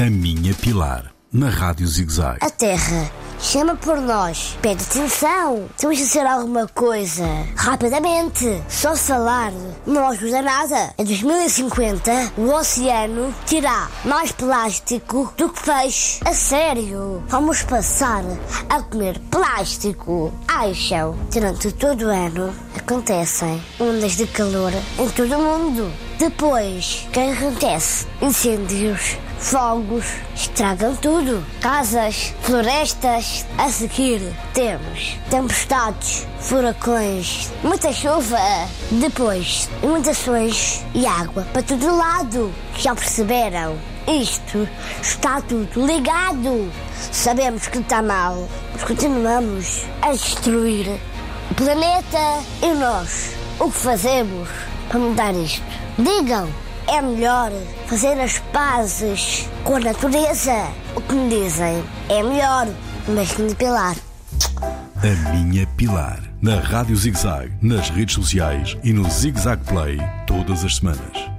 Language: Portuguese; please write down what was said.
A Minha Pilar, na Rádio ZigZag. A Terra chama por nós. Pede atenção. Temos de ser alguma coisa. Rapidamente. Só falar não ajuda nada. Em 2050, o oceano terá mais plástico do que peixe. A sério. Vamos passar a comer plástico. Acham? Durante todo o ano acontecem ondas de calor em todo o mundo. Depois, o que acontece? Incêndios, fogos, estragam tudo. Casas, florestas. A seguir, temos tempestades, furacões, muita chuva. Depois, inundações e água para todo lado. Já perceberam? Isto está tudo ligado. Sabemos que está mal, mas continuamos a destruir o planeta e nós. O que fazemos para mudar isto? Digam! É melhor fazer as pazes com a natureza. O que me dizem é melhor, mas me pilar. A Minha Pilar, na Rádio ZigZag, nas redes sociais e no ZigZag Play, todas as semanas.